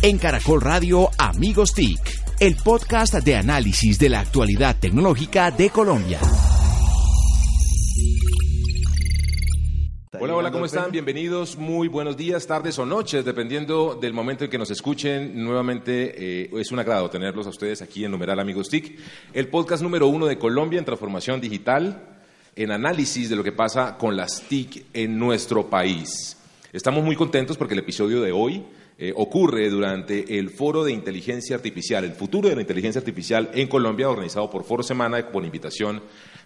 En Caracol Radio Amigos TIC, el podcast de análisis de la actualidad tecnológica de Colombia. Hola, hola, ¿cómo están? Bienvenidos, muy buenos días, tardes o noches, dependiendo del momento en que nos escuchen. Nuevamente eh, es un agrado tenerlos a ustedes aquí en Numeral Amigos TIC, el podcast número uno de Colombia en transformación digital, en análisis de lo que pasa con las TIC en nuestro país. Estamos muy contentos porque el episodio de hoy eh, ocurre durante el Foro de Inteligencia Artificial, el futuro de la inteligencia artificial en Colombia, organizado por Foro Semana con invitación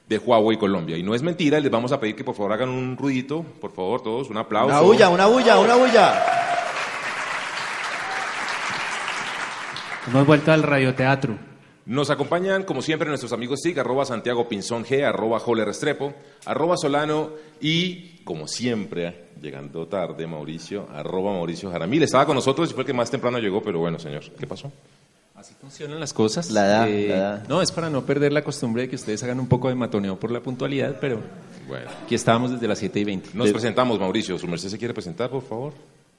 de Huawei Colombia. Y no es mentira, les vamos a pedir que por favor hagan un ruidito, por favor todos, un aplauso. Una bulla, una bulla, una bulla. Hemos vuelto al radioteatro. Nos acompañan, como siempre, nuestros amigos SIG, arroba Santiago Pinzón G, arroba Joler Restrepo, arroba Solano y, como siempre, llegando tarde, Mauricio, arroba Mauricio Jaramil. Estaba con nosotros y fue el que más temprano llegó, pero bueno, señor, ¿qué pasó? Así funcionan las cosas. La edad, Eh, la edad. No, es para no perder la costumbre de que ustedes hagan un poco de matoneo por la puntualidad, pero Bueno, aquí estábamos desde las 7 y 20. nos presentamos, Mauricio. ¿Su merced se quiere presentar, por favor?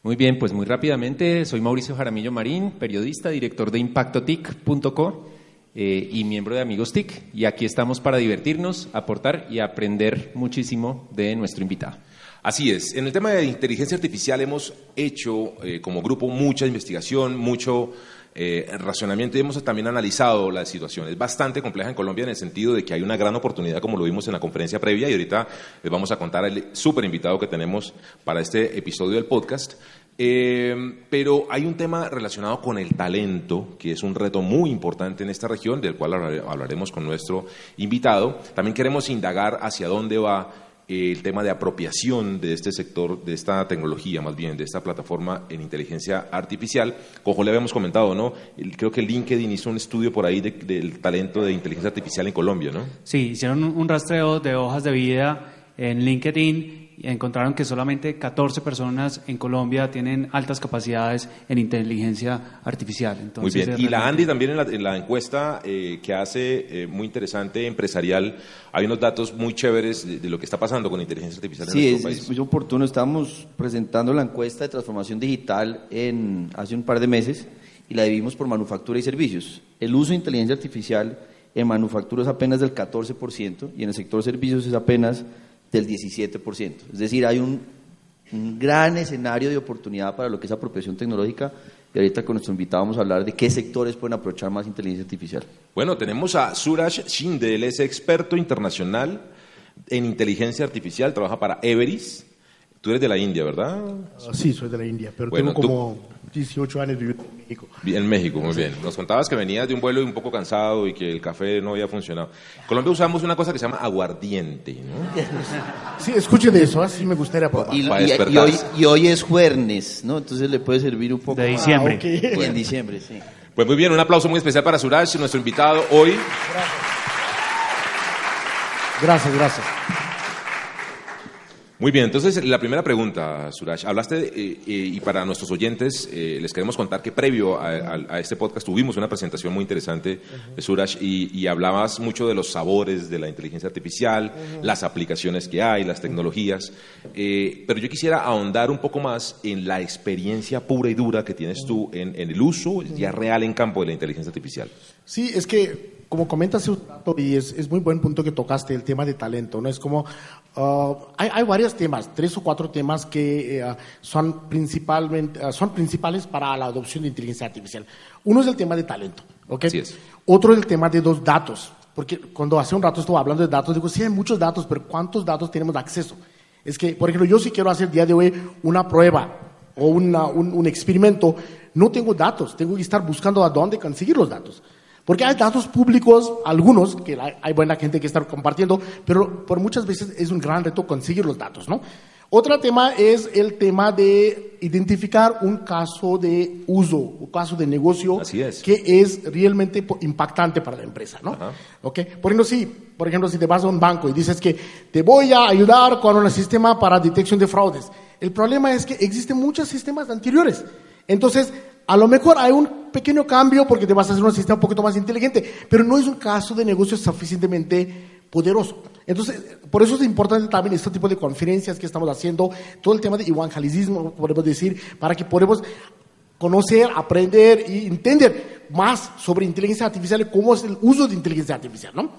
Muy bien, pues muy rápidamente, soy Mauricio Jaramillo Marín, periodista, director de ImpactoTIC.co eh, y miembro de Amigos TIC. Y aquí estamos para divertirnos, aportar y aprender muchísimo de nuestro invitado. Así es. En el tema de inteligencia artificial hemos hecho eh, como grupo mucha investigación, mucho eh, racionamiento y hemos también analizado la situación. Es bastante compleja en Colombia en el sentido de que hay una gran oportunidad, como lo vimos en la conferencia previa, y ahorita les vamos a contar el súper invitado que tenemos para este episodio del podcast. Eh, pero hay un tema relacionado con el talento, que es un reto muy importante en esta región, del cual hablare- hablaremos con nuestro invitado. También queremos indagar hacia dónde va eh, el tema de apropiación de este sector, de esta tecnología, más bien, de esta plataforma en inteligencia artificial. Como le habíamos comentado, ¿no? Creo que LinkedIn hizo un estudio por ahí de- del talento de inteligencia artificial en Colombia, ¿no? Sí, hicieron un rastreo de hojas de vida en LinkedIn encontraron que solamente 14 personas en Colombia tienen altas capacidades en inteligencia artificial. Muy Entonces, bien. es Y la Andy también en la, en la encuesta eh, que hace, eh, muy interesante, empresarial, hay unos datos muy chéveres de, de lo que está pasando con inteligencia artificial en Sí, nuestro es, país. es muy oportuno. Estamos presentando la encuesta de transformación digital en, hace un par de meses y la dividimos por manufactura y servicios. El uso de inteligencia artificial en manufactura es apenas del 14% y en el sector servicios es apenas del 17%. Es decir, hay un, un gran escenario de oportunidad para lo que es apropiación tecnológica y ahorita con nuestro invitado vamos a hablar de qué sectores pueden aprovechar más inteligencia artificial. Bueno, tenemos a Suraj Shinde, él es experto internacional en inteligencia artificial, trabaja para Everis. Tú eres de la India, ¿verdad? Ah, Sí, soy de la India, pero Bueno, tengo tú- como 18 años viviendo en México. En México, muy bien. Nos contabas que venías de un vuelo un poco cansado y que el café no había funcionado. En Colombia usamos una cosa que se llama aguardiente, ¿no? Sí, escuche de eso, así me gustaría probar. Y, Para y- y hoy, y hoy es jueves, ¿no? Entonces le puede servir un poco De diciembre. Ah, ok. Y en diciembre, sí. Pues muy bien, un aplauso muy especial para Suraj, nuestro invitado hoy. Gracias, gracias. Muy bien, entonces la primera pregunta, Suraj. Hablaste, de, eh, eh, y para nuestros oyentes, eh, les queremos contar que previo a, a- a este podcast tuvimos una presentación muy interesante, de Suraj, y, y hablabas mucho de los sabores de la inteligencia artificial, las aplicaciones que hay, las tecnologías. Eh, pero yo quisiera ahondar un poco más en la experiencia pura y dura que tienes tú en, en el uso ya real en campo de la inteligencia artificial. Sí, es que, como comentas, y es, es muy buen punto que tocaste, el tema de talento, ¿no? Es como, ah, hay, hay varios temas, tres o cuatro temas que eh, son, principalmente, ah, son principales para la adopción de inteligencia artificial. Uno es el tema de talento, ¿ok? Así es. Otro es el tema de los datos, porque cuando hace un rato estuve hablando de datos, digo, sí hay muchos datos, pero ¿cuántos datos tenemos acceso? Es que, por ejemplo, yo si quiero hacer el día de hoy una prueba o una- un, un experimento, no tengo datos, tengo que estar buscando a dónde conseguir los datos. Porque hay datos públicos, algunos, que hay buena gente que está compartiendo, pero por muchas veces es un gran reto conseguir los datos, ¿no? Otro tema es el tema de identificar un caso de uso, un caso de negocio que es realmente impactante para la empresa, ¿no? ¿Ok? Por ejemplo, si, por ejemplo, si te vas a un banco y dices que te voy a ayudar con un sistema para detección de fraudes, el problema es que existen muchos sistemas anteriores. Entonces, a lo mejor hay un pequeño cambio porque te vas a hacer un sistema un poquito más inteligente, pero no es un caso de negocio suficientemente poderoso. Entonces, por eso es importante también este tipo de conferencias que estamos haciendo, todo el tema de evangelismo, podemos decir, para que podamos conocer, aprender y entender más sobre inteligencia artificial y cómo es el uso de inteligencia artificial, ¿no?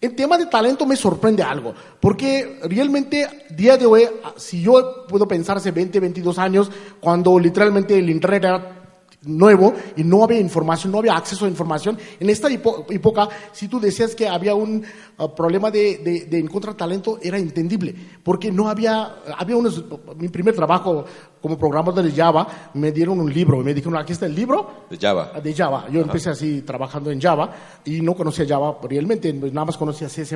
En tema de talento me sorprende algo, porque realmente día de hoy, si yo puedo pensar hace 20, 22 años, cuando literalmente el Internet era nuevo y no había información, no había acceso a información. En esta época, si tú decías que había un uh, problema de, de- de encontrar talento, era entendible, porque no había, había unos, mi primer trabajo como programador de Java, me dieron un libro y me dijeron, aquí está el libro De Java. de Java. Yo empecé así trabajando en Java y no conocía Java realmente, pues, nada más conocía CS++,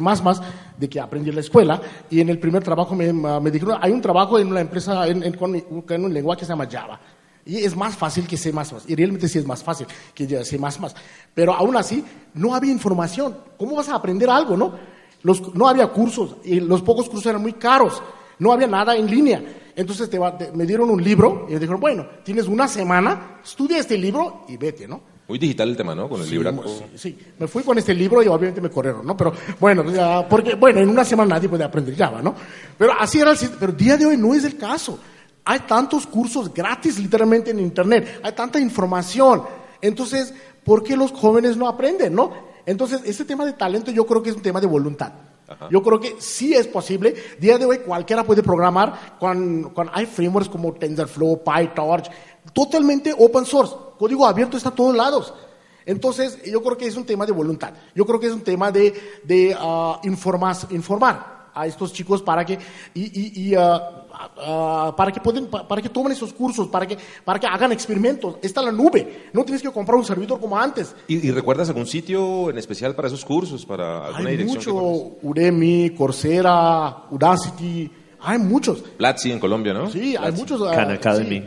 de que aprendí en la escuela. Y en el primer trabajo me, me dijeron, hay un trabajo en una empresa en, en- con, con un lenguaje que se llama Java. Y es más fácil que C++. Y realmente sí es más fácil que C++. Pero aún así, no había información. ¿Cómo vas a aprender algo, no? Los, no había cursos y los pocos cursos eran muy caros. No había nada en línea. Entonces te va- te- me dieron un libro y me dijeron, bueno, tienes una semana, estudia este libro y vete, ¿no? Muy digital el tema, ¿no? Con el Sí, libraco. sí, sí. me fui con este libro y obviamente me corrieron, ¿no? Pero bueno, porque bueno, en una semana nadie puede aprender Java, ¿no? Pero así era el. Pero día de hoy no es el caso. Hay tantos cursos gratis literalmente en internet, hay tanta información. Entonces, ¿por qué los jóvenes no aprenden, no? Entonces, este tema de talento yo creo que es un tema de voluntad. Yo creo que sí es posible. Día de hoy cualquiera puede programar con, con hay frameworks como TensorFlow, PyTorch, totalmente open source. Código abierto está a todos lados. Entonces, yo creo que es un tema de voluntad. Yo creo que es un tema de, de informas- informar a estos chicos para que, y, y- y, ah, ah, para, que pueden, pa- para que tomen esos cursos, para que, para que hagan experimentos. Está la nube. No tienes que comprar un servidor como antes. ¿Y, y recuerdas algún sitio en especial para esos cursos? ¿Para alguna Hay dirección? mucho? Udemy, Coursera, Udacity, hay muchos. Platzi en Colombia, ¿no? Sí, hay muchos. ah, Khan Academy. sí.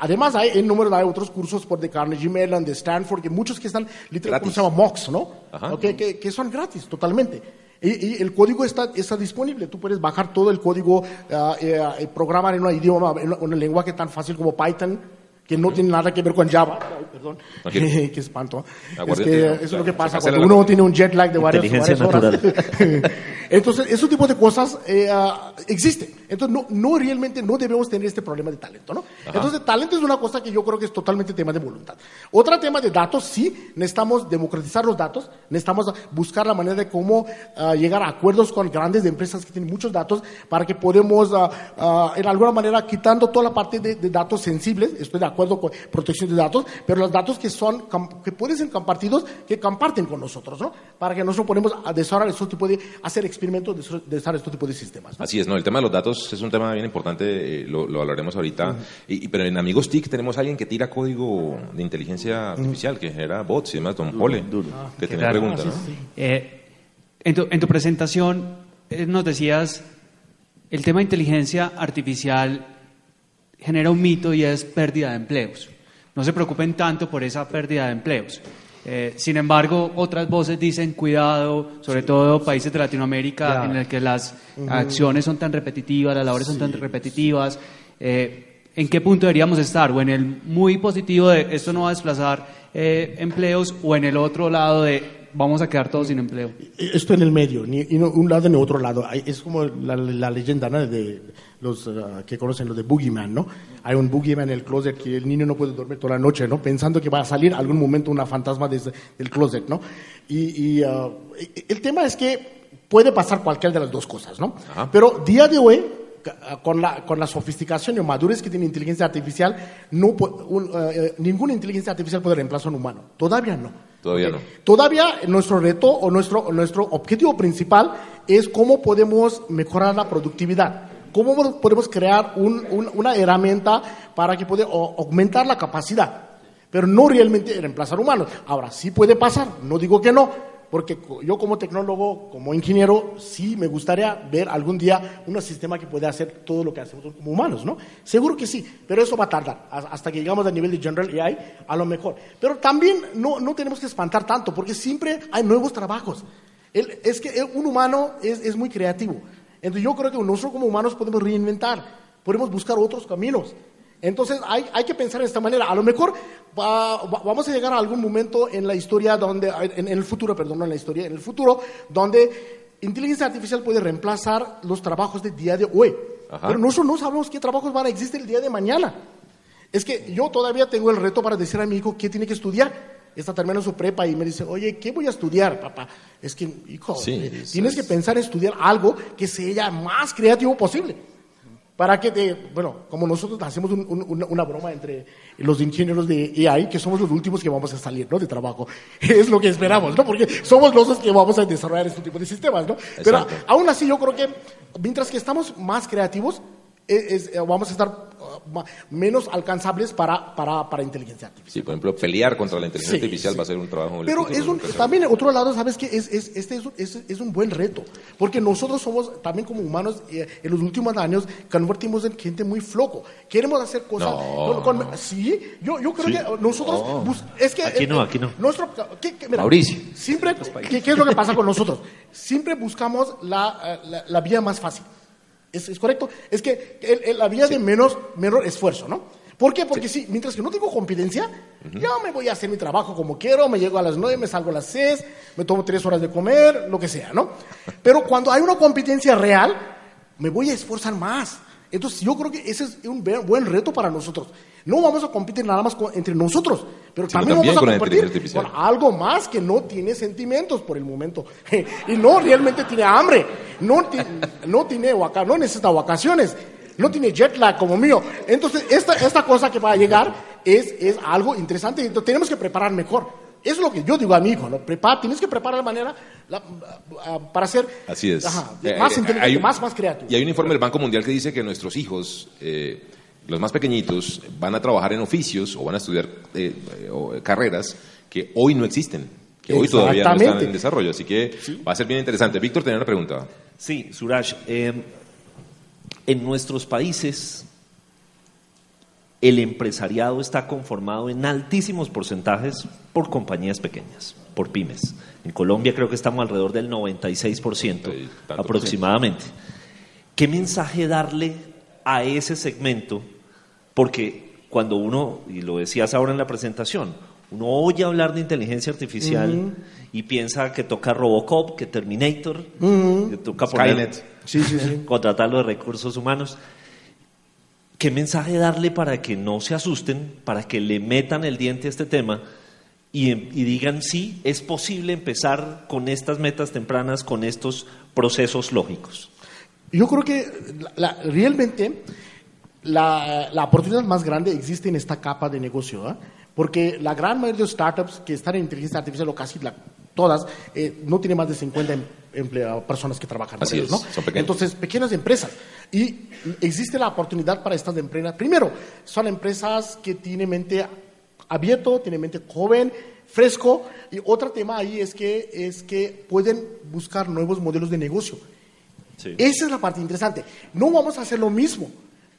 Además, hay en número hay otros cursos por de Carnegie Mellon, de Stanford, que muchos que están literalmente, ¿cómo se llama? MOOCs, ¿no? Ajá. Ok, que, que son gratis, totalmente. Y, y el código está, está disponible. Tú puedes bajar todo el código, ah, eh, programar en un idioma, en un lenguaje tan fácil como Python, que no tiene nada que ver con Java. Ay, perdón. Qué espanto. Es que eso es lo que pasa cuando uno tiene un jet lag de varias, varias horas. Entonces, ese tipo de cosas eh, ah, existen. Entonces, no, no realmente no debemos tener este problema de talento, ¿no? Entonces, talento es una cosa que yo creo que es totalmente tema de voluntad. Otro tema de datos, sí, necesitamos democratizar los datos, necesitamos buscar la manera de cómo ah, llegar a acuerdos con grandes empresas que tienen muchos datos para que podamos, ah, ah, en alguna manera, quitando toda la parte de, de datos sensibles, estoy de acuerdo con protección de datos, pero los datos que son, que pueden ser compartidos, que comparten con nosotros, ¿no? Para que nosotros podamos desarrollar estos tipos de, hacer experimentos, de desarrollar estos tipos de sistemas. ¿no? Así es, ¿no? El tema de los datos es un tema bien importante, eh, lo, lo hablaremos ahorita. y, y- pero en Amigos TIC tenemos a alguien que tira código de inteligencia artificial, que genera bots y demás, Don Pole, que tenía Claro. pregunta, ¿no? Eh, en, tu, en tu presentación eh, nos decías, el tema de inteligencia artificial genera un mito y es pérdida de empleos. No se preocupen tanto por esa pérdida de empleos. Eh, sin embargo, otras voces dicen cuidado, sobre todo países de Latinoamérica en el que las acciones son tan repetitivas, las labores son tan repetitivas. Eh, ¿En qué punto deberíamos estar? ¿O en el muy positivo de esto no va a desplazar eh, empleos o en el otro lado de vamos a quedar todos sin empleo? Esto en el medio, ni, un lado ni otro lado. Hay- Es como la, la leyenda ¿no? de los ah, que conocen los de Boogeyman, ¿no? Hay un Boogeyman en el closet que el niño no puede dormir toda la noche, ¿no? Pensando que va a salir algún momento una fantasma desde el closet, ¿no? Y, y, ah, el tema es que puede pasar cualquiera de las dos cosas, ¿no? Pero día de hoy, ca- con la, con la sofisticación y madurez que tiene inteligencia artificial, no, pu- un, eh, ninguna inteligencia artificial puede reemplazar a un humano. Todavía no. Todavía no. Todavía nuestro reto o nuestro, nuestro objetivo principal es cómo podemos mejorar la productividad. ¿Cómo podemos crear un- un- una herramienta para que pueda aumentar la capacidad? Pero no realmente reemplazar humanos. Ahora, sí puede pasar, no digo que no, porque yo como tecnólogo, como ingeniero, sí me gustaría ver algún día un sistema que pueda hacer todo lo que hacemos como humanos, ¿no? Seguro que sí, pero eso va a tardar hasta que llegamos al nivel de General AI, a lo mejor. Pero también no, no tenemos que espantar tanto, porque siempre hay nuevos trabajos. El- es que un humano es, es muy creativo. Entonces yo creo que nosotros como humanos podemos reinventar, podemos buscar otros caminos. Entonces hay, hay que pensar de esta manera. A lo mejor va- va- vamos a llegar a algún momento en la historia donde, en, en el futuro, perdón, no en la historia, en el futuro, donde inteligencia artificial puede reemplazar los trabajos del día de hoy. Ajá. Pero nosotros no sabemos qué trabajos van a existir el día de mañana. Es que yo todavía tengo el reto para decir a mi hijo qué tiene que estudiar. Está terminando su prepa y me dice, oye, ¿qué voy a estudiar, papá? Es que, hijo, Sí, eh, tienes es. que pensar en estudiar algo que sea más creativo posible. Para que, te, bueno, como nosotros hacemos un- un- una, broma entre los ingenieros de AI, que somos los últimos que vamos a salir, ¿no? De trabajo. Es lo que esperamos, ¿no? Porque somos los que vamos a desarrollar este tipo de sistemas, ¿no? Pero aún así yo creo que mientras que estamos más creativos, es- es, eh, vamos a estar uh, menos alcanzables para, para, para inteligencia artificial. Sí, por ejemplo, pelear contra la inteligencia Sí, artificial sí. va a ser un trabajo Pero es un, también, otro lado, ¿sabes qué? Es, es- este es un, es, es un buen reto, porque nosotros somos, también como humanos, eh, en los últimos años, convertimos en gente muy flojo. Queremos hacer cosas... No. con- con- sí, yo, yo creo Sí. que nosotros... No. bus- es que, Aquí eh, no, eh, aquí no. Nuestro, ¿qué- qué- mira, Mauricio. Siempre, ¿qué, qué es lo que pasa con nosotros? Siempre buscamos la, la, la vía más fácil. ¿Es, es correcto? Es que el- el- la vía de menos, menor esfuerzo, ¿no? ¿Por qué? Porque sí. mientras que no tengo competencia, yo me voy a hacer mi trabajo como quiero, me llego a las nueve, me salgo a las seis, me tomo tres horas de comer, lo que sea, ¿no? Pero cuando hay una competencia real, me voy a esforzar más. Entonces yo creo que ese es un buen reto para nosotros. No vamos a competir nada más con- entre nosotros, pero Sino también, también vamos a competir con algo más que no tiene sentimientos por el momento. y no realmente tiene hambre, no, ti- no tiene no necesita vacaciones, no tiene jet lag como mío. Entonces, esta, esta cosa que va a llegar es, es algo interesante entonces tenemos que preparar mejor. Eso es lo que yo digo a mi hijo, ¿no? Prepara, tienes que preparar de manera la- ah, para ser Así es. ajá, Eh, más eh, inteligente, hay un- más, más creativo. Y hay un informe del Banco Mundial que dice que nuestros hijos, eh, los más pequeñitos, van a trabajar en oficios o van a estudiar eh, eh, o, eh, carreras que hoy no existen, que hoy todavía no están en desarrollo. Así que va a ser bien interesante. Víctor tenía una pregunta. Sí, Suraj, eh, en nuestros países el empresariado está conformado en altísimos porcentajes por compañías pequeñas, por pymes. En Colombia creo que estamos alrededor del 96% Sí, tanto aproximadamente. ¿Qué mensaje darle a ese segmento? Porque cuando uno, y lo decías ahora en la presentación, uno oye hablar de inteligencia artificial y piensa que toca Robocop, que Terminator, que toca poner, Skynet. Sí, sí, sí. contratar los recursos humanos. ¿Qué mensaje darle para que no se asusten, para que le metan el diente a este tema y, y digan, sí, es posible empezar con estas metas tempranas, con estos procesos lógicos? Yo creo que realmente la, la oportunidad más grande existe en esta capa de negocio, ¿ah? porque la gran mayoría de startups que están en inteligencia artificial, o casi la- todas, eh, no tienen más de 50 em- emplea- personas que trabajan Así ellos, es, ¿no? son pequeños. Entonces, pequeñas empresas. Y existe la oportunidad para estas empresas. Primero, son empresas que tienen mente abierto, tienen mente joven, fresco. Y otro tema ahí es que, es que pueden buscar nuevos modelos de negocio. Esa es la parte interesante. No vamos a hacer lo mismo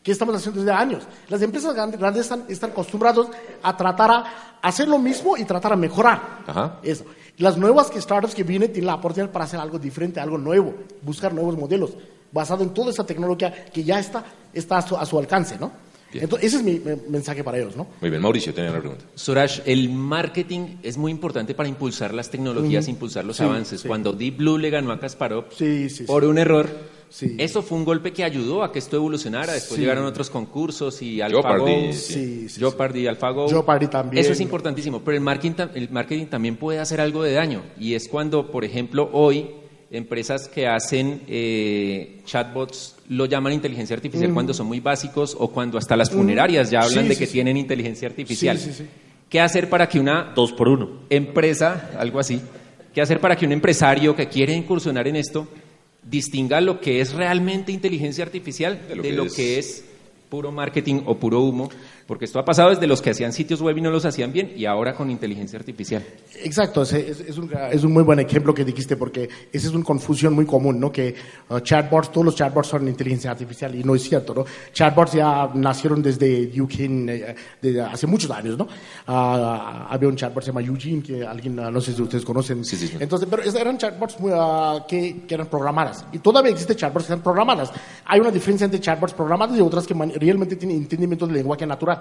que estamos haciendo desde años. Las empresas grandes, grandes están, están acostumbrados a tratar a hacer lo mismo y tratar a mejorar. Ajá. Eso. Las nuevas que startups que vienen tienen la oportunidad para hacer algo diferente, algo nuevo, buscar nuevos modelos, basado en toda esa tecnología que ya está, está a, su, a su alcance, ¿no? Bien. Entonces, ese es mi, mi mensaje para ellos, ¿no? Muy bien, Mauricio tenía una pregunta. Suraj, el marketing es muy importante para impulsar las tecnologías, impulsar los Sí, avances. sí. Cuando Deep Blue le ganó a Kasparov Sí, sí, sí. por un error, Sí. eso fue un golpe que ayudó a que esto evolucionara. Después Sí. llegaron otros concursos y Jeopardy, AlphaGo, sí. Sí, sí, Jeopardy, AlphaGo. Jeopardy también. Eso es importantísimo, pero el marketing, el marketing también puede hacer algo de daño. Y es cuando, por ejemplo, hoy empresas que hacen eh, chatbots lo llaman inteligencia artificial cuando son muy básicos o cuando hasta las funerarias ya hablan Sí, de sí, que sí. tienen inteligencia artificial. Sí, sí, sí. ¿Qué hacer para que una Dos por uno. empresa, algo así, qué hacer para que un empresario que quiere incursionar en esto distinga lo que es realmente inteligencia artificial de De lo que es... puro marketing o puro humo Porque esto ha pasado desde los que hacían sitios web y no los hacían bien y ahora con inteligencia artificial. Exacto, es, es- es un, es un muy buen ejemplo que dijiste porque esa es una confusión muy común, ¿no? Que uh, chatbots, todos los chatbots son inteligencia artificial y no es cierto, ¿no? Chatbots ya nacieron desde Eugene, eh, desde hace muchos años, ¿no? Ah, había un chatbot que se llama Eugene, que alguien, ah, no sé si ustedes conocen. Entonces, pero eran chatbots muy, ah, que, que eran programadas y todavía existen chatbots que están programadas. Hay una diferencia entre chatbots programadas y otras que man- realmente tienen entendimiento del lenguaje natural.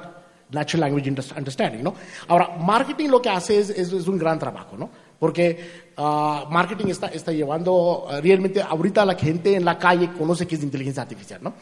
Natural Language Underst- Understanding, ¿no? Ahora, marketing lo que hace es, un gran trabajo, ¿no? Porque ah, marketing está, está llevando, ah, realmente ahorita la gente en la calle conoce qué es inteligencia artificial, ¿no?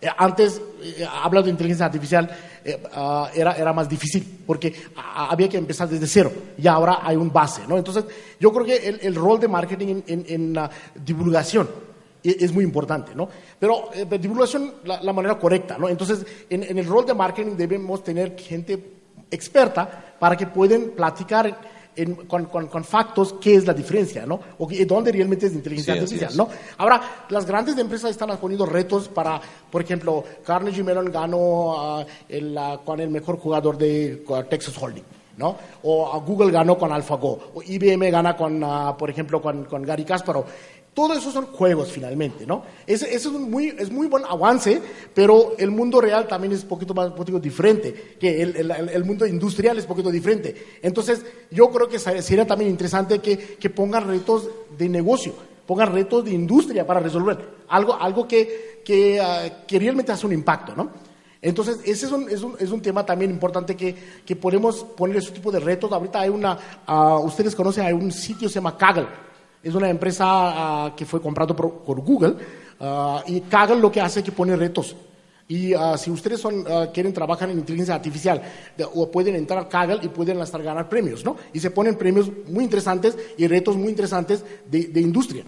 Eh, antes, eh, hablar de inteligencia artificial eh, ah, era, era más difícil porque había que empezar desde cero y ahora hay un base, ¿no? Entonces, yo creo que el, rol de marketing en, en, en divulgación es muy importante, ¿no? Pero eh, divulgación la, la manera correcta, ¿no? Entonces, en, en el rol de marketing debemos tener gente experta para que puedan platicar en- con, con, con factos qué es la diferencia, ¿no? O dónde realmente es inteligencia Sí, artificial. ¿no? Ahora, las grandes empresas están poniendo retos para, por ejemplo, Carnegie Mellon ganó el, con el mejor jugador de Texas Holding. ¿no? O Google ganó con AlphaGo, o IBM gana con, ah, por ejemplo, con, con Gary Kasparov. Todo eso son juegos finalmente, ¿no? Ese, ese es un muy, es muy buen avance, pero el mundo real también es un poquito más poquito diferente, que el, el- el mundo industrial es un poquito diferente. Entonces, yo creo que ser- sería también interesante que, que pongan retos de negocio, pongan retos de industria para resolver, algo, algo que, que, ah, que realmente hace un impacto, ¿no? Entonces, ese es un, es un, es un tema también importante que, que podemos poner ese tipo de retos. Ahorita hay una, ah, ustedes conocen, hay un sitio que se llama Kaggle. Es una empresa ah, que fue comprado por, por Google. ah, y Kaggle lo que hace es que pone retos. Y ah, si ustedes son, quieren trabajar en inteligencia artificial, de- o pueden entrar a Kaggle y pueden hasta ganar premios, ¿no? Y se ponen premios muy interesantes y retos muy interesantes de, de industria.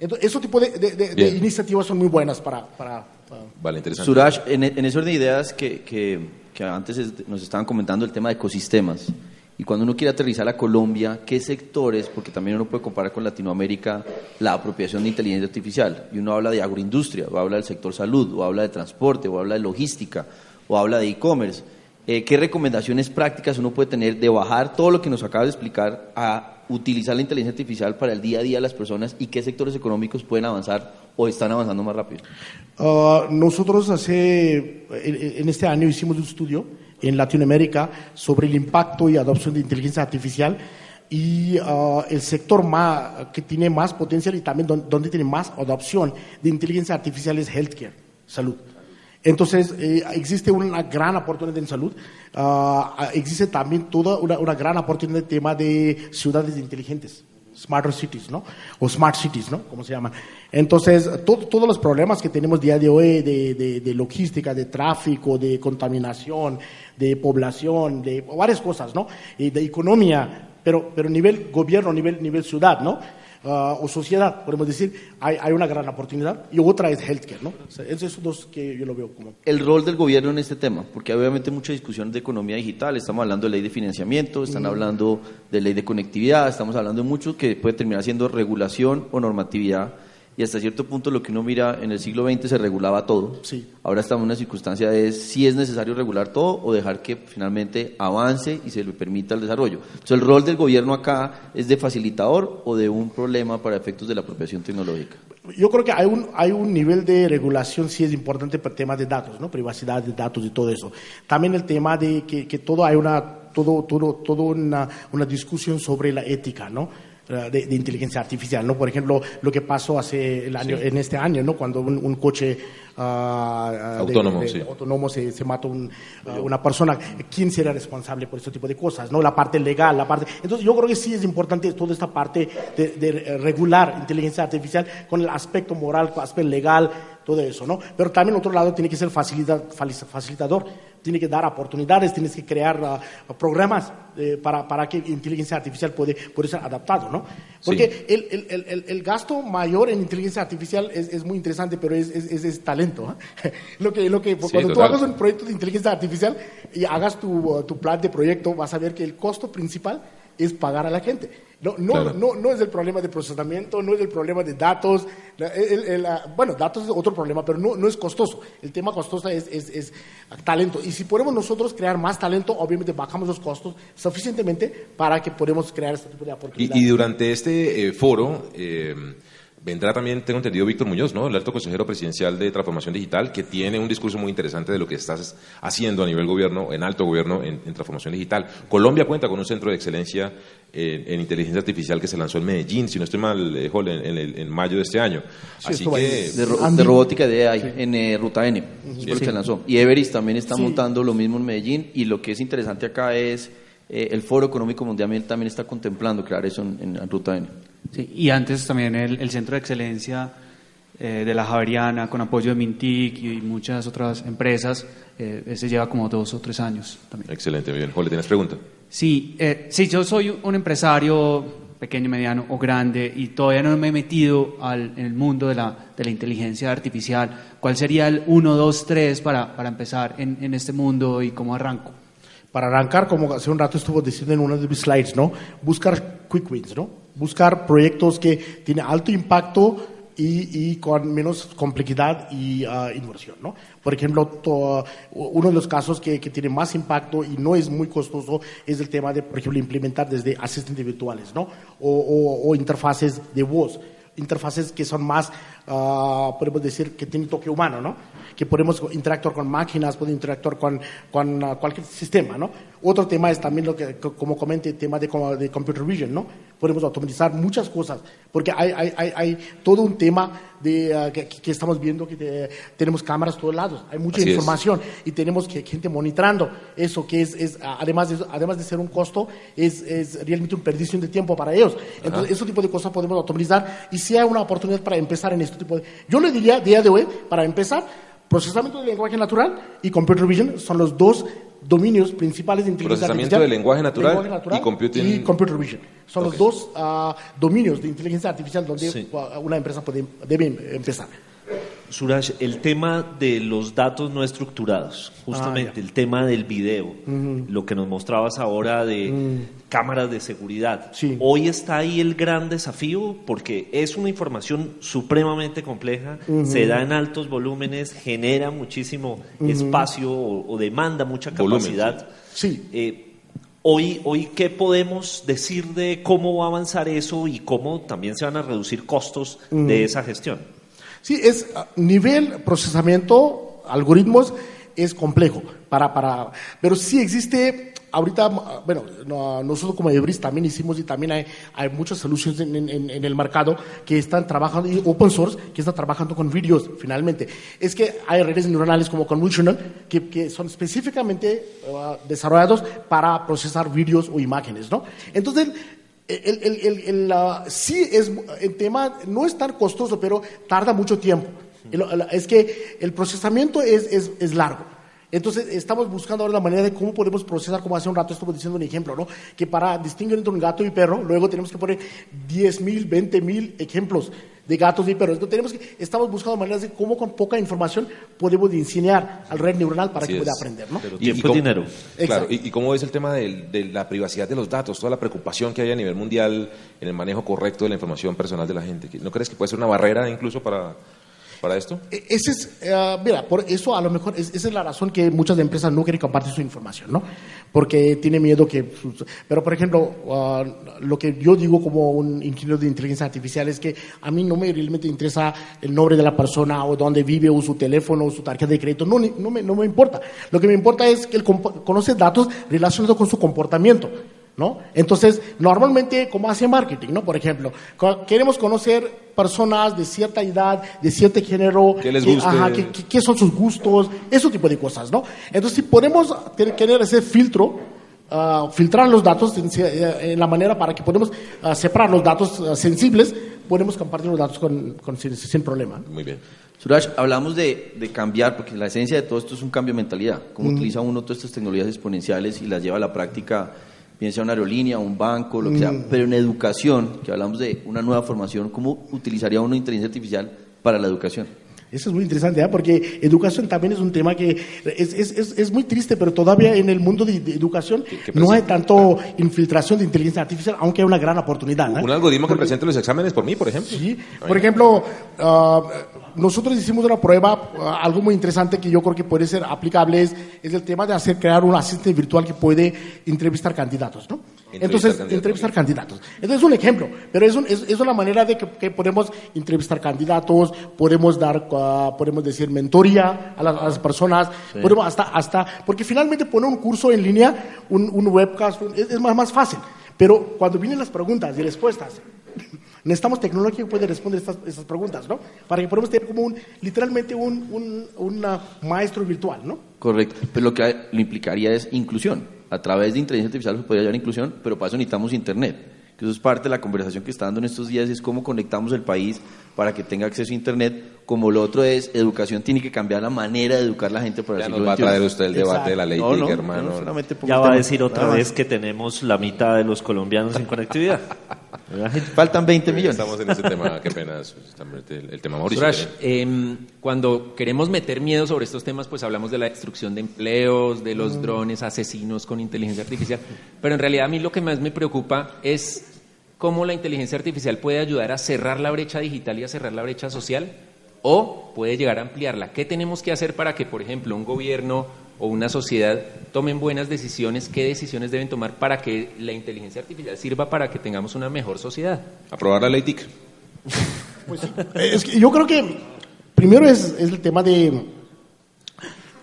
Entonces, ese tipo de, de- de- de Bien. iniciativas son muy buenas para... para- para- Vale, interesante. Suraj, en, en ese orden de ideas que, que, que antes es- nos estaban comentando el tema de ecosistemas, y cuando uno quiere aterrizar a Colombia, ¿qué sectores, porque también uno puede comparar con Latinoamérica, la apropiación de inteligencia artificial? Y uno habla de agroindustria, o habla del sector salud, o habla de transporte, o habla de logística, o habla de e-commerce. Eh, ¿Qué recomendaciones prácticas uno puede tener de bajar todo lo que nos acaba de explicar a utilizar la inteligencia artificial para el día a día de las personas y qué sectores económicos pueden avanzar o están avanzando más rápido? Ah, nosotros hace, en, en este año hicimos un estudio en Latinoamérica sobre el impacto y adopción de inteligencia artificial y ah, el sector más, que tiene más potencial y también don- donde tiene más adopción de inteligencia artificial es healthcare, salud. Entonces, eh, existe una gran oportunidad en salud, ah, existe también toda una, una gran oportunidad en el tema de ciudades inteligentes, smarter cities, ¿no? O smart cities, ¿no? Como se llaman. Entonces, to- todos los problemas que tenemos día de hoy de, de- de logística, de tráfico, de contaminación, de población, de varias cosas, ¿no? Y de economía, pero, pero nivel gobierno, nivel, nivel ciudad, ¿no? Ah, o sociedad, podemos decir, hay, hay una gran oportunidad y otra es healthcare, ¿no? O sea, esos son dos que yo lo veo como... el rol del gobierno en este tema, porque hay obviamente mucha discusión de economía digital, estamos hablando de ley de financiamiento, están Mm. hablando de ley de conectividad, estamos hablando de mucho que puede terminar siendo regulación o normatividad, y hasta cierto punto lo que uno mira en el siglo XX se regulaba todo. Sí. Ahora estamos en una circunstancia de si es necesario regular todo o dejar que finalmente avance y se le permita el desarrollo. Entonces, el rol del gobierno acá es de facilitador o de un problema para efectos de la apropiación tecnológica. Yo creo que hay un, hay un nivel de regulación, sí es importante para el tema de datos, ¿no? Privacidad de datos y todo eso. También el tema de que, que todo hay una, todo, todo, todo una, una discusión sobre la ética, ¿no? Eh, De, de inteligencia artificial, ¿no? Por ejemplo, lo que pasó hace el año, Sí. en este año, ¿no? Cuando un, un coche de- Autónomo, de- sí. autónomo se, se mata un, ah, una persona, ¿quién será responsable por este tipo de cosas? ¿no? La parte legal, la parte... Entonces yo creo que sí es importante toda esta parte de, de, regular inteligencia artificial con el aspecto moral, con el aspecto legal, todo eso, ¿no? Pero también otro lado tiene que ser facilita- facilitador, tiene que dar oportunidades, tienes que crear ah, programas eh, para, para que inteligencia artificial puede, puede ser adaptado, ¿no? Porque el, el, el, el- el gasto mayor en inteligencia artificial es, es muy interesante, pero es, es, es- talento. ¿eh? lo que, lo que, Sí, cuando tú total. hagas un proyecto de inteligencia artificial y hagas tu, uh, tu plan de proyecto, vas a ver que el costo principal es pagar a la gente. No, no, Claro. no, no es el problema de procesamiento, no es el problema de datos. el- bueno, datos es otro problema, pero no, no es costoso. El tema costoso es, es, es talento. Y si podemos nosotros crear más talento, obviamente bajamos los costos suficientemente para que podamos crear este tipo de oportunidades. Y, y durante este eh, foro eh, vendrá también, tengo entendido, Víctor Muñoz, ¿no? el alto consejero presidencial de Transformación Digital, que tiene un discurso muy interesante de lo que estás haciendo a nivel gobierno, en alto gobierno, en, en transformación digital. Colombia cuenta con un centro de excelencia en, en inteligencia artificial que se lanzó en Medellín, si no estoy mal, eh, Jol, en, en el- en mayo de este año. Sí, Así que... De, ro- Andy- de robótica de AI en eh, Ruta N. Sí. que lanzó. Y Everest también está Sí. montando lo mismo en Medellín. Y lo que es interesante acá es eh, el Foro Económico Mundial también está contemplando crear eso en, en Ruta N. Sí, y antes también el, el Centro de Excelencia eh, de la Javeriana, con apoyo de Mintic y muchas otras empresas, eh, ese lleva como dos o tres años también. Excelente, muy bien. Jole, ¿tienes pregunta? Sí, eh, sí, yo soy un empresario pequeño, mediano o grande y todavía no me he metido al, en el mundo de la, de la inteligencia artificial. ¿Cuál sería el 1, 2, 3 para, para empezar en, en este mundo y cómo arranco? para arrancar, como hace un rato estuvo diciendo en uno de mis slides, ¿no? Buscar quick wins, ¿no? Buscar proyectos que tienen alto impacto y, con menos complejidad y ah, inversión, ¿no? Por ejemplo, uno de los casos que, que tiene más impacto y no es muy costoso es el tema de, por ejemplo, implementar desde asistentes virtuales, ¿no? O interfaces de voz interfaces que son más, ah, podemos decir, que tienen toque humano, ¿no? Que podemos interactuar con máquinas, podemos interactuar con, con ah, cualquier sistema, ¿no? Otro tema es también lo que, co- como comenté, el tema de, de computer vision, ¿no? Podemos automatizar muchas cosas, porque hay, hay, hay todo un tema de, ah, que, que estamos viendo que te- tenemos cámaras a todos lados, hay mucha Así es. información y tenemos que, gente monitorando eso, que es, es además, de, además de ser un costo, es, es realmente un perdición de tiempo para ellos. Entonces, ese tipo de cosas podemos automatizar y si hay una oportunidad para empezar en este tipo de... Yo le diría, día de hoy, para empezar, procesamiento de lenguaje natural y computer vision son los dos dominios principales de inteligencia Procesamiento artificial. de lenguaje natural y computing- y computer vision. Son Ok. los dos ah, dominios de inteligencia artificial donde Sí. ah, una empresa puede, debe empezar. Suraj, el tema de los datos no estructurados, justamente Ah, ya. el tema del video, lo que nos mostrabas ahora de cámaras de seguridad. Sí. Hoy está ahí el gran desafío porque es una información supremamente compleja, se da en altos volúmenes, genera muchísimo espacio o, o demanda mucha Volumen, capacidad. Sí. Eh, hoy, hoy, ¿qué podemos decir de cómo va a avanzar eso y cómo también se van a reducir costos Mm. de esa gestión? Sí, es ah, nivel procesamiento, algoritmos, es complejo. Para, para, pero sí existe, ahorita, ah, bueno, no- nosotros como Ebris también hicimos y también hay, hay muchas soluciones en, en- el mercado que están trabajando, y open source, que están trabajando con vídeos, finalmente. Es que hay redes neuronales como Convolutional que, que son específicamente ah, desarrollados para procesar vídeos o imágenes, ¿no? Entonces, el, el, el, ah, sí es el tema no es tan costoso, pero tarda mucho tiempo. Es que el procesamiento es, es, es largo. Entonces, estamos buscando ahora la manera de cómo podemos procesar, como hace un rato estuve diciendo un ejemplo, ¿no? Que para distinguir entre un gato y perro, luego tenemos que poner 10 mil, 20 mil ejemplos de gatos y perros. Entonces, tenemos que, estamos buscando maneras de cómo con poca información podemos enseñar al red neuronal para Así que pueda es. aprender, ¿no? Pero Y- tiempo y cómo- y dinero. Claro, y, y cómo es el tema de la privacidad de los datos, toda la preocupación que hay a nivel mundial en el manejo correcto de la información personal de la gente. ¿No crees que puede ser una barrera incluso para, para esto? E- Ese es, eh, mira, por eso a lo mejor es- esa es la razón que muchas empresas no quieren compartir su información, ¿no? Porque tiene miedo que, pero por ejemplo, ah, lo que yo digo como un ingeniero de inteligencia artificial es que a mí no me realmente interesa el nombre de la persona o dónde vive o su teléfono o su tarjeta de crédito, no, no, me, no me importa. Lo que me importa es que él conoce datos relacionados con su comportamiento. ¿No? Entonces, normalmente, como hace marketing, ¿no? Por ejemplo, queremos conocer personas de cierta edad, de cierto género, Que les guste. ajá, que- son sus gustos, ese tipo de cosas, ¿no? Entonces, si podemos tener, ese filtro, ah, filtrar los datos en, en la manera para que podamos ah, separar los datos ah, sensibles, podemos compartir los datos con, con- sin, sin problema. Muy bien. Suraj, hablamos de, de cambiar, porque la esencia de todo esto es un cambio de mentalidad. Cómo Mm. utiliza uno todas estas tecnologías exponenciales y las lleva a la práctica, bien sea una aerolínea, un banco, lo que sea. Mm. Pero en educación, que hablamos de una nueva formación, ¿cómo utilizaría uno inteligencia artificial para la educación? Eso es muy interesante, ¿eh? porque educación también es un tema que es, es, es, es muy triste, pero todavía en el mundo de, de educación no hay tanto infiltración de inteligencia artificial, aunque hay una gran oportunidad. ¿eh? Un algoritmo que presente los exámenes por mí, por ejemplo. Sí, por ejemplo, ah, nosotros hicimos una prueba, ah, algo muy interesante que yo creo que puede ser aplicable es, es el tema de hacer crear un asistente virtual que puede entrevistar candidatos, ¿no? Entrevistar Entonces, candidatos. entrevistar candidatos. Entonces es un ejemplo, pero es, un- es, es una manera de que, que podemos entrevistar candidatos, podemos dar, ah, podemos decir mentoría a las, a las personas, Sí. podemos hasta, hasta, porque finalmente poner un curso en línea, un, un webcast, es, es más, más fácil. Pero cuando vienen las preguntas y respuestas, necesitamos tecnología que puede responder estas, preguntas, ¿no? Para que podamos tener como un, literalmente un, un una maestro virtual, ¿no? Correcto. Pero lo que lo implicaría es inclusión. A través de inteligencia artificial se podría llevar inclusión, pero para eso necesitamos Internet. Eso es parte de la conversación que está dando en estos días, es cómo conectamos el país para que tenga acceso a Internet. Como lo otro es, educación tiene que cambiar la manera de educar a la gente para Ya el nos siglo va a traer usted el debate de la ley No, no, hermano. no, solamente Ya va a decir otra vez que tenemos la mitad de los colombianos sin conectividad. Faltan 20 millones. Estamos en ese tema, qué pena, justamente el, el tema Mauricio. Suraj, em, cuando queremos meter miedo sobre estos temas, pues hablamos de la destrucción de empleos, de los drones asesinos con inteligencia artificial, pero en realidad a mí lo que más me preocupa es cómo la inteligencia artificial puede ayudar a cerrar la brecha digital y a cerrar la brecha social o puede llegar a ampliarla. ¿Qué tenemos que hacer para que, por ejemplo, un gobierno o una sociedad tomen buenas decisiones? ¿Qué decisiones deben tomar para que la inteligencia artificial sirva para que tengamos una mejor sociedad? Aprobar la ley TIC. Eh, Es que yo creo que primero es, es el tema de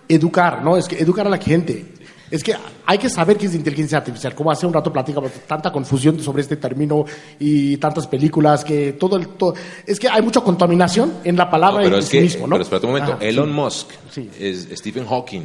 educar, ¿no? Es que educar a la gente. Es que hay que saber qué es inteligencia artificial. Como hace un rato platicamos, tanta confusión sobre este término y tantas películas que todo el... todo- es que hay mucha contaminación en la palabra pero en es sí que, mismo, ¿no? pero espérate un momento, Ajá, Elon sí. Musk, Sí. es Stephen Hawking,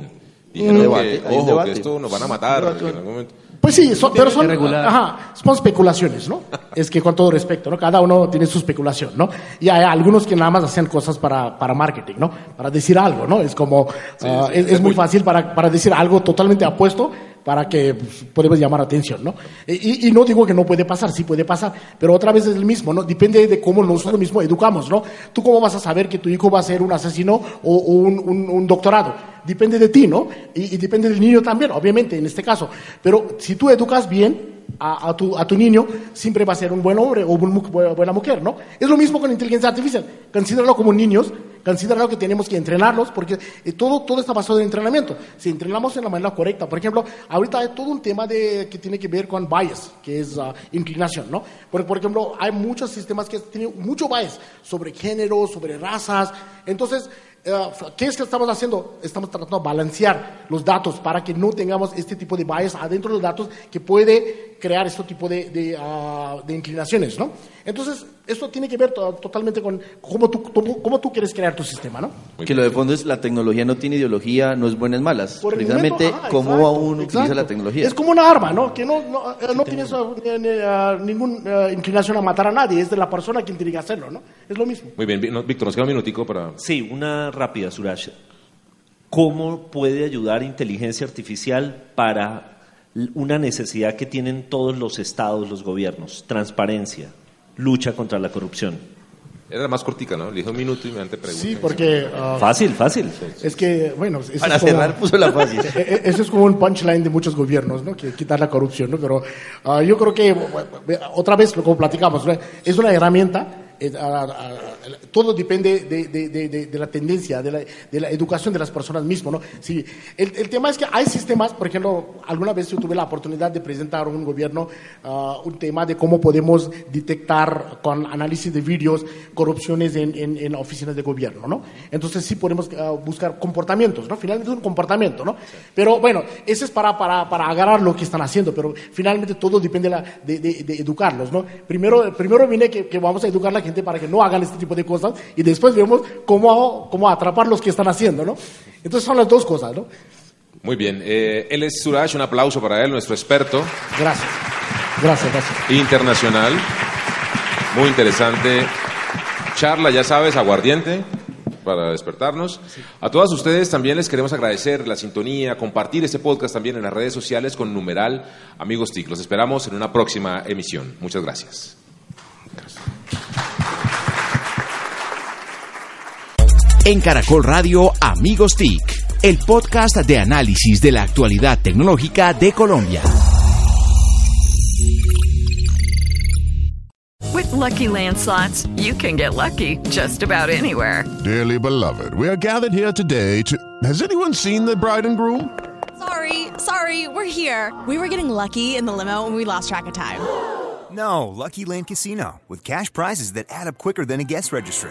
dijeron debate, que, ojo, que esto nos van a matar. En algún momento- Pues sí, son- pero son, ajá, son especulaciones, ¿no? Es que con todo respeto, ¿no? Cada uno tiene su especulación, ¿no? Y hay algunos que nada más hacen cosas para, para marketing, ¿no? Para decir algo, ¿no? Es como, sí, es, es muy- fácil para, para decir algo totalmente apuesto para que pues, podemos llamar atención, ¿no? Y, no digo que no puede pasar, sí puede pasar, pero otra vez es el mismo, ¿no? Depende de cómo nosotros mismos educamos, ¿no? ¿Tú cómo vas a saber que tu hijo va a ser un asesino o, un, doctorado? Depende de ti, ¿no? Y, depende del niño también, obviamente, en este caso. Pero si tú educas bien, a, tu, niño siempre va a ser un buen hombre o una bu- buena mujer, ¿no? Es lo mismo con inteligencia artificial. Considéralo como niños, considéralo que tenemos que entrenarlos porque eh, todo, todo está basado en entrenamiento. Si entrenamos en la manera correcta, por ejemplo, ahorita hay todo un tema de, que tiene que ver con bias, que es ah, inclinación, ¿no? Por, por ejemplo, hay muchos sistemas que tienen mucho bias sobre género, sobre razas. Entonces, eh, ¿Qué es que estamos haciendo? Estamos tratando de balancear los datos para que no tengamos este tipo de bias adentro de los datos que puede crear este tipo de, de, ah, de inclinaciones, ¿no? Entonces, esto tiene que ver to- totalmente con cómo tú, cómo, tú quieres crear tu sistema, ¿no? Que lo de fondo es la tecnología no tiene ideología, no es buena es malas. Por Precisamente momento, ajá, cómo exacto, uno utiliza la tecnología. Es como una arma, ¿no? Que no, no, eh, no tienes ninguna inclinación a matar a nadie, es de la persona quien tiene que hacerlo, ¿no? Es lo mismo. Muy bien, Víctor, nos queda un minutico para... Sí, una rápida, Suraj. ¿Cómo puede ayudar inteligencia artificial para una necesidad que tienen todos los estados, los gobiernos? Transparencia, lucha contra la corrupción. Era la más cortica, ¿no? Le dije un minuto y me ante preguntas. Sí, porque... ah, Fácil, fácil. Es que, bueno, eso Para es como- cerrar puso la fácil. Eh, eh, Eso es como un punchline de muchos gobiernos, ¿no? Que quitar la corrupción, ¿no? Pero ah, yo creo que, otra vez, como platicamos, ¿no? es una herramienta. Todo depende de, de- de- de- la tendencia, de la, de la educación de las personas mismas, ¿no? Sí, el, el tema es que hay sistemas, por ejemplo, alguna vez yo tuve la oportunidad de presentar a un gobierno ah, un tema de cómo podemos detectar con análisis de vídeos corrupciones en, en, en oficinas de gobierno, ¿no? Entonces sí podemos ah, buscar comportamientos, ¿no? Finalmente es un comportamiento, ¿no? Pero bueno, eso es para, para, para agarrar lo que están haciendo, pero finalmente todo depende de educarlos, ¿no? Primero, primero viene que, que vamos a educar a la gente para que no hagan este tipo de cosas y después vemos cómo, cómo atrapar los que están haciendo, ¿no? Entonces son las dos cosas, ¿no? Muy bien, eh, él es Suraj, un aplauso para él, nuestro experto Gracias. Gracias, gracias. internacional. Muy interesante. Charla, ya sabes, aguardiente para despertarnos. A todas ustedes también les queremos agradecer la sintonía, compartir este podcast también en las redes sociales con numeral Amigos TIC. Los esperamos en una próxima emisión. Muchas gracias. En Caracol Radio Amigos TIC, el podcast de análisis de la actualidad tecnológica de Colombia. With Lucky Land slots, you can get lucky just about anywhere. Dearly beloved, we are gathered here today to. Has anyone seen the bride and groom? Sorry, sorry, we're here. We were getting lucky in the limo and we lost track of time. No, Lucky Land Casino, with cash prizes that add up quicker than a guest registry.